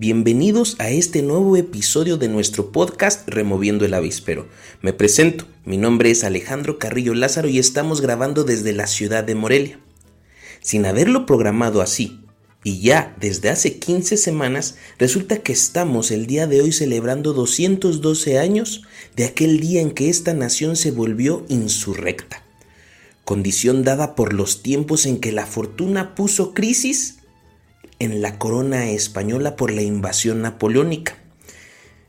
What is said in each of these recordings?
Bienvenidos a este nuevo episodio de nuestro podcast Removiendo el Avispero. Me presento, mi nombre es Alejandro Carrillo Lázaro y estamos grabando desde la ciudad de Morelia. Sin haberlo programado así, y ya desde hace 15 semanas, resulta que estamos el día de hoy celebrando 212 años de aquel día en que esta nación se volvió insurrecta, condición dada por los tiempos en que la fortuna puso crisis en la corona española por la invasión napoleónica.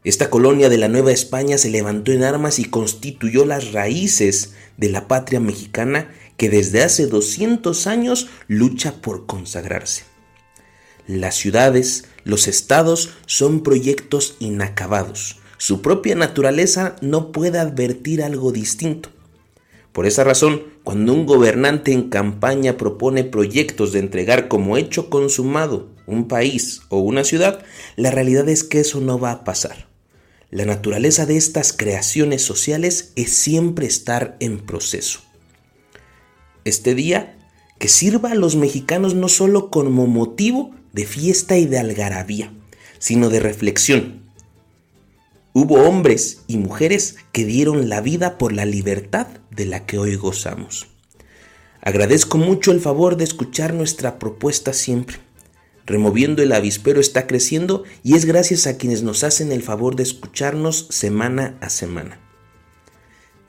Esta colonia de la Nueva España se levantó en armas y constituyó las raíces de la patria mexicana que desde hace 200 años lucha por consagrarse. Las ciudades, los estados son proyectos inacabados. Su propia naturaleza no puede advertir algo distinto. Por esa razón, cuando un gobernante en campaña propone proyectos de entregar como hecho consumado un país o una ciudad, la realidad es que eso no va a pasar. La naturaleza de estas creaciones sociales es siempre estar en proceso. Este día que sirva a los mexicanos no solo como motivo de fiesta y de algarabía, sino de reflexión, Hubo hombres y mujeres que dieron la vida por la libertad de la que hoy gozamos. Agradezco mucho el favor de escuchar nuestra propuesta siempre. Removiendo el avispero está creciendo y es gracias a quienes nos hacen el favor de escucharnos semana a semana.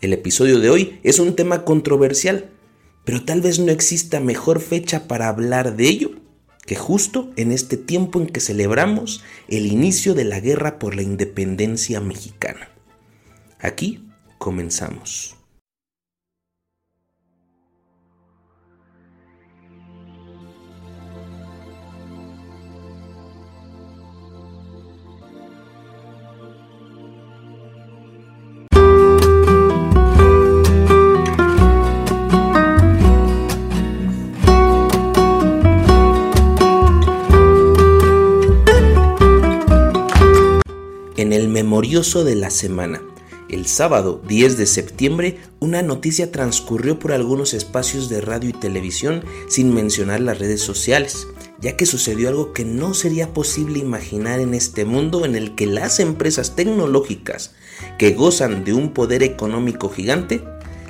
El episodio de hoy es un tema controversial, pero tal vez no exista mejor fecha para hablar de ello que justo en este tiempo en que celebramos el inicio de la guerra por la independencia mexicana. Aquí comenzamos. De la semana. El sábado 10 de septiembre, una noticia transcurrió por algunos espacios de radio y televisión sin mencionar las redes sociales, ya que sucedió algo que no sería posible imaginar en este mundo en el que las empresas tecnológicas que gozan de un poder económico gigante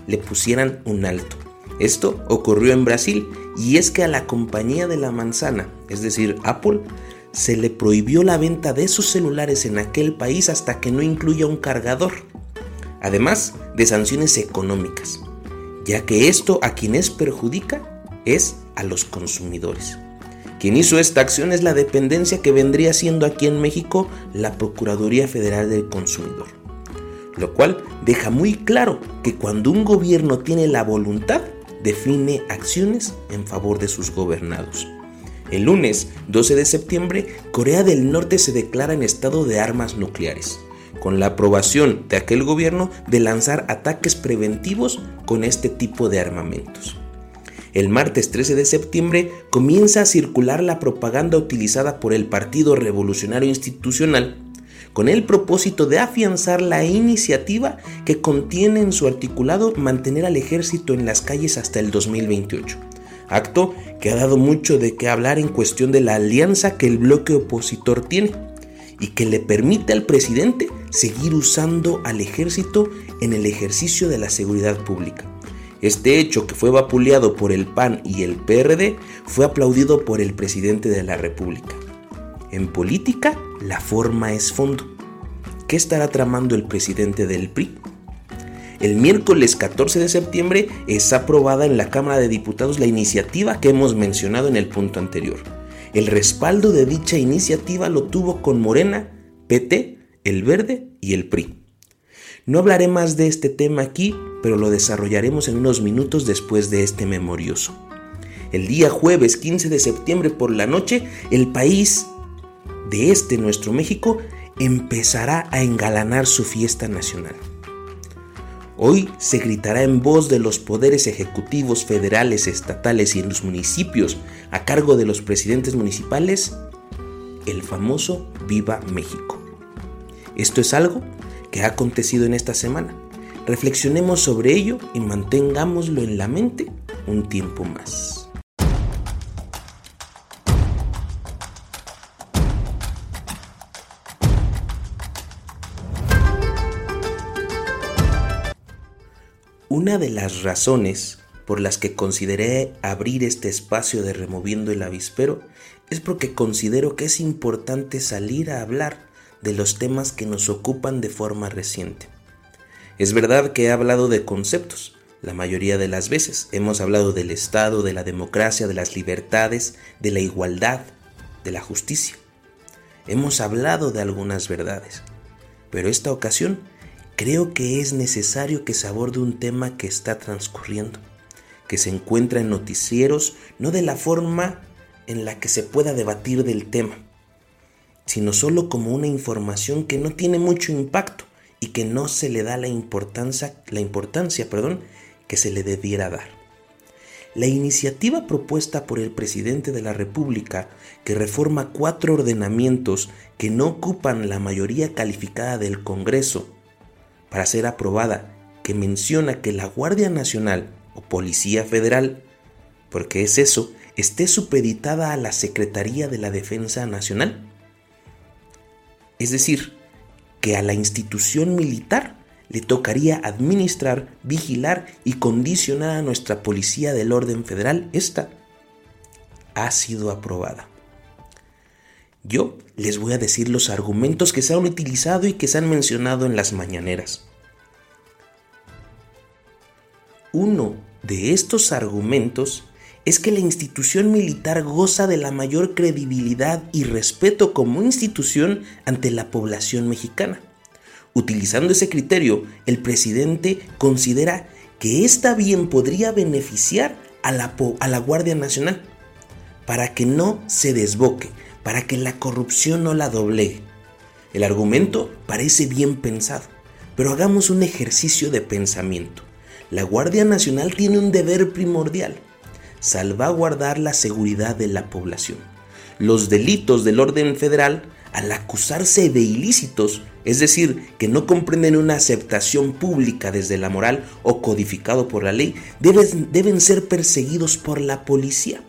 le pusieran un alto. Esto ocurrió en Brasil y es que a la compañía de la manzana, es decir, Apple, se le prohibió la venta de sus celulares en aquel país hasta que no incluya un cargador, además de sanciones económicas, ya que esto a quienes perjudica es a los consumidores. Quien hizo esta acción es la dependencia que vendría siendo aquí en México la Procuraduría Federal del Consumidor, lo cual deja muy claro que cuando un gobierno tiene la voluntad, define acciones en favor de sus gobernados. El lunes 12 de septiembre, Corea del Norte se declara en estado de armas nucleares, con la aprobación de aquel gobierno de lanzar ataques preventivos con este tipo de armamentos. El martes 13 de septiembre comienza a circular la propaganda utilizada por el Partido Revolucionario Institucional con el propósito de afianzar la iniciativa que contiene en su articulado mantener al ejército en las calles hasta el 2028 acto que ha dado mucho de qué hablar en cuestión de la alianza que el bloque opositor tiene y que le permite al presidente seguir usando al ejército en el ejercicio de la seguridad pública. Este hecho, que fue vapuleado por el PAN y el PRD, fue aplaudido por el presidente de la República. En política, la forma es fondo. ¿Qué estará tramando el presidente del PRI? El miércoles 14 de septiembre es aprobada en la Cámara de Diputados la iniciativa que hemos mencionado en el punto anterior. El respaldo de dicha iniciativa lo tuvo con Morena, PT, El Verde y el PRI. No hablaré más de este tema aquí, pero lo desarrollaremos en unos minutos después de este memorioso. El día jueves 15 de septiembre por la noche, el país de este nuestro México empezará a engalanar su fiesta nacional. Hoy se gritará en voz de los poderes ejecutivos federales, estatales y en los municipios a cargo de los presidentes municipales el famoso Viva México. Esto es algo que ha acontecido en esta semana. Reflexionemos sobre ello y mantengámoslo en la mente un tiempo más. Una de las razones por las que consideré abrir este espacio de removiendo el avispero es porque considero que es importante salir a hablar de los temas que nos ocupan de forma reciente. Es verdad que he hablado de conceptos, la mayoría de las veces hemos hablado del Estado, de la democracia, de las libertades, de la igualdad, de la justicia. Hemos hablado de algunas verdades, pero esta ocasión creo que es necesario que se aborde un tema que está transcurriendo, que se encuentra en noticieros no de la forma en la que se pueda debatir del tema, sino solo como una información que no tiene mucho impacto y que no se le da la importancia, la importancia perdón, que se le debiera dar. La iniciativa propuesta por el presidente de la República, que reforma cuatro ordenamientos que no ocupan la mayoría calificada del Congreso, para ser aprobada, que menciona que la Guardia Nacional o Policía Federal, porque es eso, esté supeditada a la Secretaría de la Defensa Nacional. Es decir, que a la institución militar le tocaría administrar, vigilar y condicionar a nuestra policía del orden federal. Esta ha sido aprobada. Yo les voy a decir los argumentos que se han utilizado y que se han mencionado en las mañaneras. Uno de estos argumentos es que la institución militar goza de la mayor credibilidad y respeto como institución ante la población mexicana. Utilizando ese criterio, el presidente considera que esta bien podría beneficiar a la, a la Guardia Nacional para que no se desboque, para que la corrupción no la doblegue. El argumento parece bien pensado, pero hagamos un ejercicio de pensamiento. La Guardia Nacional tiene un deber primordial, salvaguardar la seguridad de la población. Los delitos del orden federal, al acusarse de ilícitos, es decir, que no comprenden una aceptación pública desde la moral o codificado por la ley, deben, deben ser perseguidos por la policía.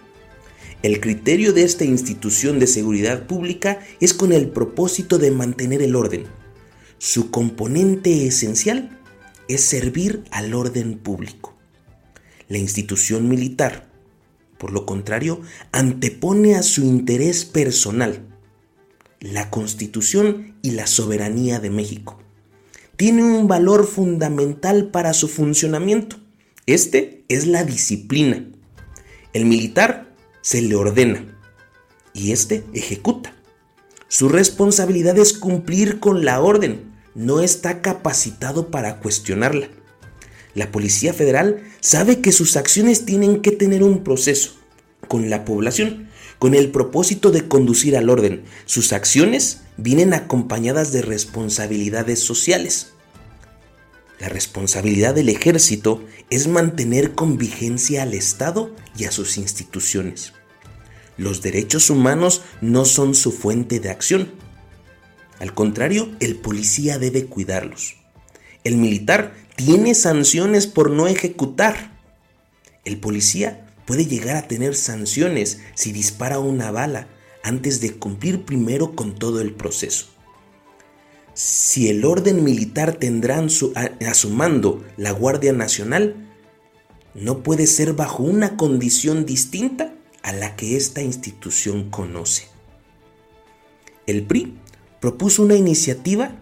El criterio de esta institución de seguridad pública es con el propósito de mantener el orden. Su componente esencial es servir al orden público. La institución militar, por lo contrario, antepone a su interés personal la Constitución y la soberanía de México. Tiene un valor fundamental para su funcionamiento. Este es la disciplina. El militar se le ordena y este ejecuta. Su responsabilidad es cumplir con la orden, no está capacitado para cuestionarla. La Policía Federal sabe que sus acciones tienen que tener un proceso con la población con el propósito de conducir al orden. Sus acciones vienen acompañadas de responsabilidades sociales. La responsabilidad del ejército es mantener con vigencia al Estado y a sus instituciones. Los derechos humanos no son su fuente de acción. Al contrario, el policía debe cuidarlos. El militar tiene sanciones por no ejecutar. El policía puede llegar a tener sanciones si dispara una bala antes de cumplir primero con todo el proceso. Si el orden militar tendrá a, su mando la Guardia Nacional, no puede ser bajo una condición distinta a la que esta institución conoce. El PRI propuso una iniciativa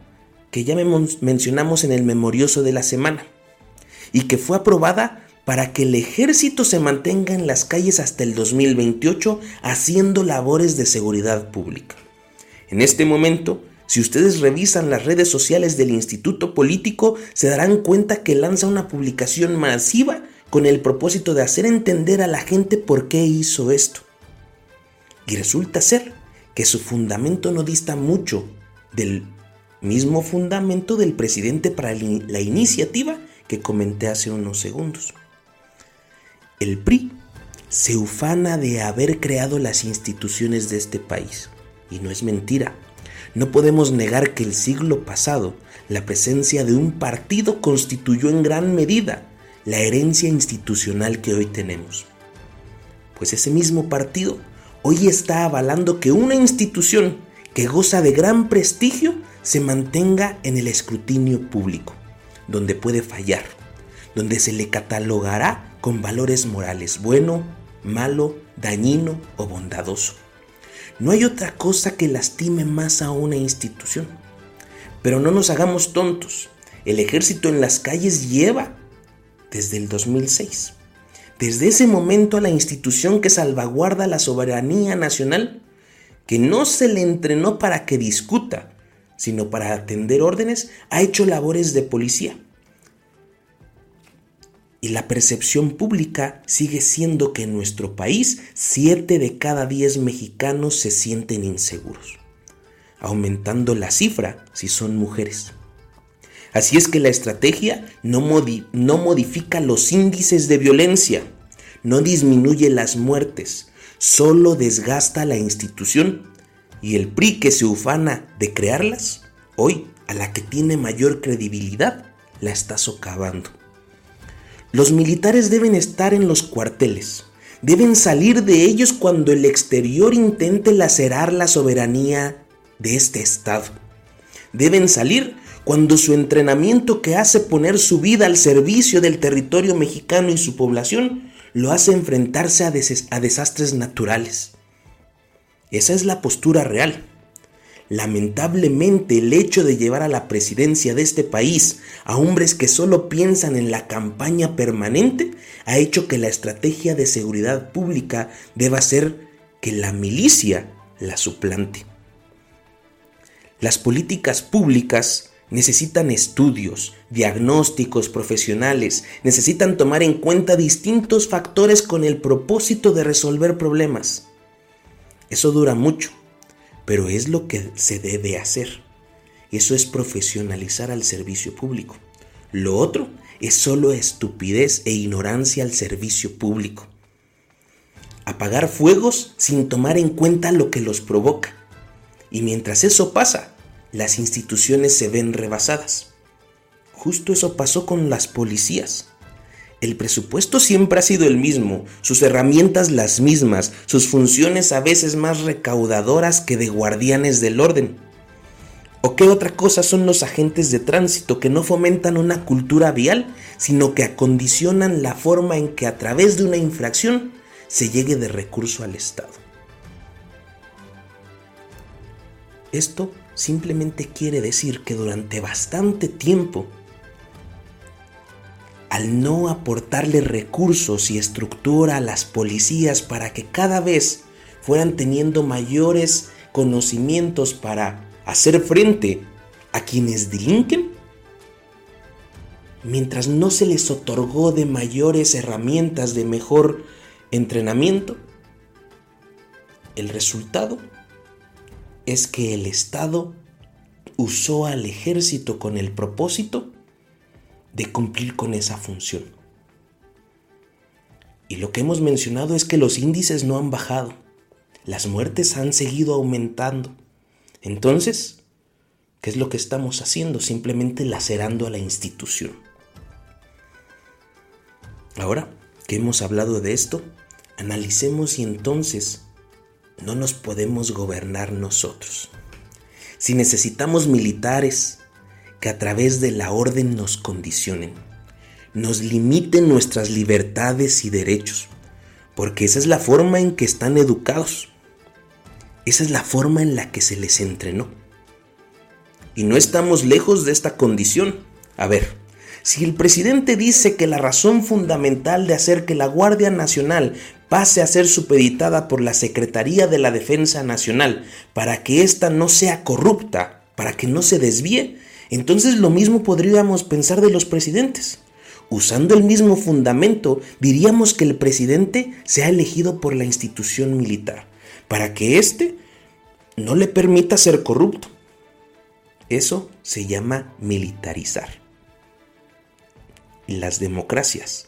que ya mencionamos en el memorioso de la semana y que fue aprobada para que el ejército se mantenga en las calles hasta el 2028 haciendo labores de seguridad pública. En este momento, si ustedes revisan las redes sociales del Instituto Político, se darán cuenta que lanza una publicación masiva con el propósito de hacer entender a la gente por qué hizo esto. Y resulta ser que su fundamento no dista mucho del mismo fundamento del presidente para la iniciativa que comenté hace unos segundos. El PRI se ufana de haber creado las instituciones de este país. Y no es mentira. No podemos negar que el siglo pasado la presencia de un partido constituyó en gran medida la herencia institucional que hoy tenemos. Pues ese mismo partido hoy está avalando que una institución que goza de gran prestigio se mantenga en el escrutinio público, donde puede fallar donde se le catalogará con valores morales bueno, malo, dañino o bondadoso. No hay otra cosa que lastime más a una institución. Pero no nos hagamos tontos. El ejército en las calles lleva desde el 2006. Desde ese momento a la institución que salvaguarda la soberanía nacional, que no se le entrenó para que discuta, sino para atender órdenes, ha hecho labores de policía y la percepción pública sigue siendo que en nuestro país 7 de cada 10 mexicanos se sienten inseguros, aumentando la cifra si son mujeres. Así es que la estrategia no, no modifica los índices de violencia, no disminuye las muertes, solo desgasta la institución y el PRI que se ufana de crearlas, hoy a la que tiene mayor credibilidad, la está socavando. Los militares deben estar en los cuarteles. Deben salir de ellos cuando el exterior intente lacerar la soberanía de este Estado. Deben salir cuando su entrenamiento que hace poner su vida al servicio del territorio mexicano y su población lo hace enfrentarse a, desastres naturales. Esa es la postura real. Lamentablemente el hecho de llevar a la presidencia de este país a hombres que solo piensan en la campaña permanente ha hecho que la estrategia de seguridad pública deba ser que la milicia la suplante. Las políticas públicas necesitan estudios, diagnósticos profesionales, necesitan tomar en cuenta distintos factores con el propósito de resolver problemas. Eso dura mucho pero es lo que se debe hacer. Eso es profesionalizar al servicio público. Lo otro es solo estupidez e ignorancia al servicio público. Apagar fuegos sin tomar en cuenta lo que los provoca. Y mientras eso pasa, las instituciones se ven rebasadas. Justo eso pasó con las policías. El presupuesto siempre ha sido el mismo, sus herramientas las mismas, sus funciones a veces más recaudadoras que de guardianes del orden. ¿O qué otra cosa son los agentes de tránsito que no fomentan una cultura vial, sino que acondicionan la forma en que a través de una infracción se llegue de recurso al Estado? Esto simplemente quiere decir que durante bastante tiempo al no aportarle recursos y estructura a las policías para que cada vez fueran teniendo mayores conocimientos para hacer frente a quienes delinquen, mientras no se les otorgó de mayores herramientas de mejor entrenamiento, el resultado es que el Estado usó al ejército con el propósito de cumplir con esa función. Y lo que hemos mencionado es que los índices no han bajado, las muertes han seguido aumentando. Entonces, ¿qué es lo que estamos haciendo? Simplemente lacerando a la institución. Ahora que hemos hablado de esto, analicemos y entonces no nos podemos gobernar nosotros. Si necesitamos militares, que a través de la orden nos condicionen, nos limiten nuestras libertades y derechos, porque esa es la forma en que están educados, esa es la forma en la que se les entrenó. Y no estamos lejos de esta condición. A ver, si el presidente dice que la razón fundamental de hacer que la Guardia Nacional pase a ser supeditada por la Secretaría de la Defensa Nacional para que ésta no sea corrupta, para que no se desvíe, entonces lo mismo podríamos pensar de los presidentes. Usando el mismo fundamento, diríamos que el presidente sea elegido por la institución militar, para que éste no le permita ser corrupto. Eso se llama militarizar. Las democracias,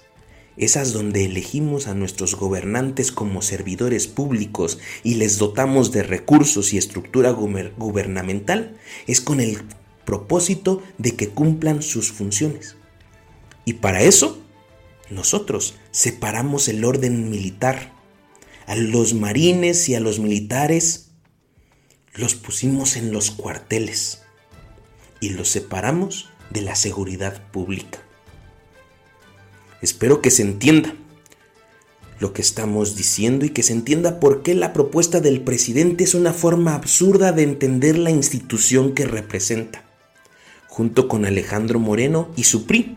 esas donde elegimos a nuestros gobernantes como servidores públicos y les dotamos de recursos y estructura gubernamental, es con el propósito de que cumplan sus funciones. Y para eso, nosotros separamos el orden militar. A los marines y a los militares los pusimos en los cuarteles y los separamos de la seguridad pública. Espero que se entienda lo que estamos diciendo y que se entienda por qué la propuesta del presidente es una forma absurda de entender la institución que representa, junto con Alejandro Moreno y su PRI,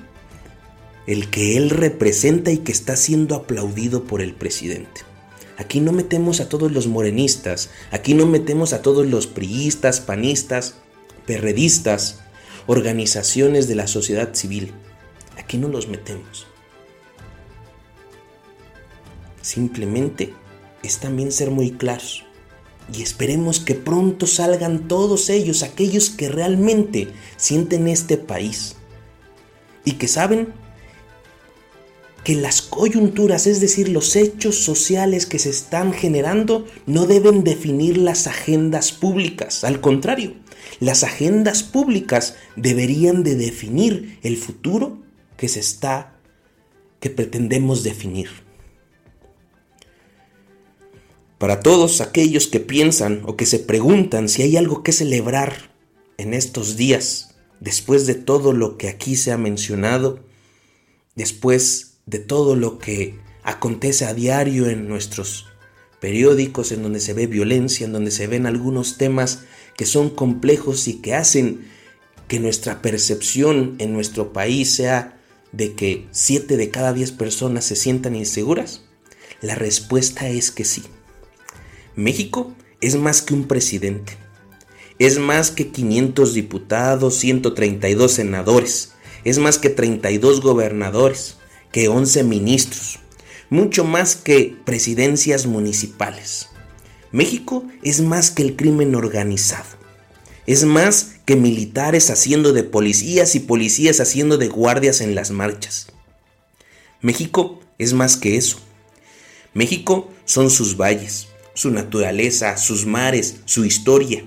el que él representa y que está siendo aplaudido por el presidente. Aquí no metemos a todos los morenistas, aquí no metemos a todos los priistas, panistas, perredistas, organizaciones de la sociedad civil. Aquí no los metemos. Simplemente es también ser muy claros. Y esperemos que pronto salgan todos ellos, aquellos que realmente sienten este país. Y que saben que las coyunturas, es decir, los hechos sociales que se están generando, no deben definir las agendas públicas. Al contrario, las agendas públicas deberían de definir el futuro que se está, que pretendemos definir. Para todos aquellos que piensan o que se preguntan si hay algo que celebrar en estos días, después de todo lo que aquí se ha mencionado, después de todo lo que acontece a diario en nuestros periódicos, en donde se ve violencia, en donde se ven algunos temas que son complejos y que hacen que nuestra percepción en nuestro país sea de que 7 de cada 10 personas se sientan inseguras? La respuesta es que sí. México es más que un presidente. Es más que 500 diputados, 132 senadores. Es más que 32 gobernadores, que 11 ministros. Mucho más que presidencias municipales. México es más que el crimen organizado. Es más que militares haciendo de policías y policías haciendo de guardias en las marchas. México es más que eso. México son sus valles, su naturaleza, sus mares, su historia.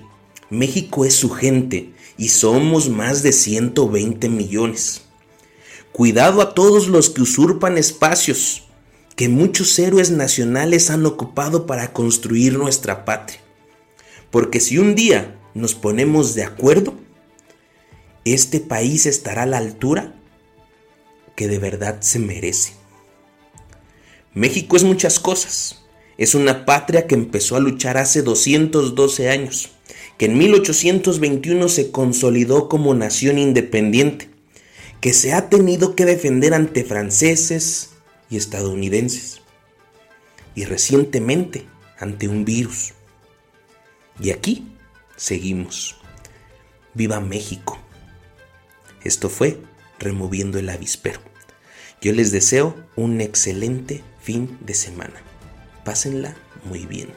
México es su gente y somos más de 120 millones. Cuidado a todos los que usurpan espacios que muchos héroes nacionales han ocupado para construir nuestra patria. Porque si un día nos ponemos de acuerdo, este país estará a la altura que de verdad se merece. México es muchas cosas, es una patria que empezó a luchar hace 212 años, que en 1821 se consolidó como nación independiente, que se ha tenido que defender ante franceses y estadounidenses, y recientemente ante un virus. Y aquí seguimos. Viva México. Esto fue Removiendo el Avispero. Yo les deseo un excelente fin de semana. Pásenla muy bien.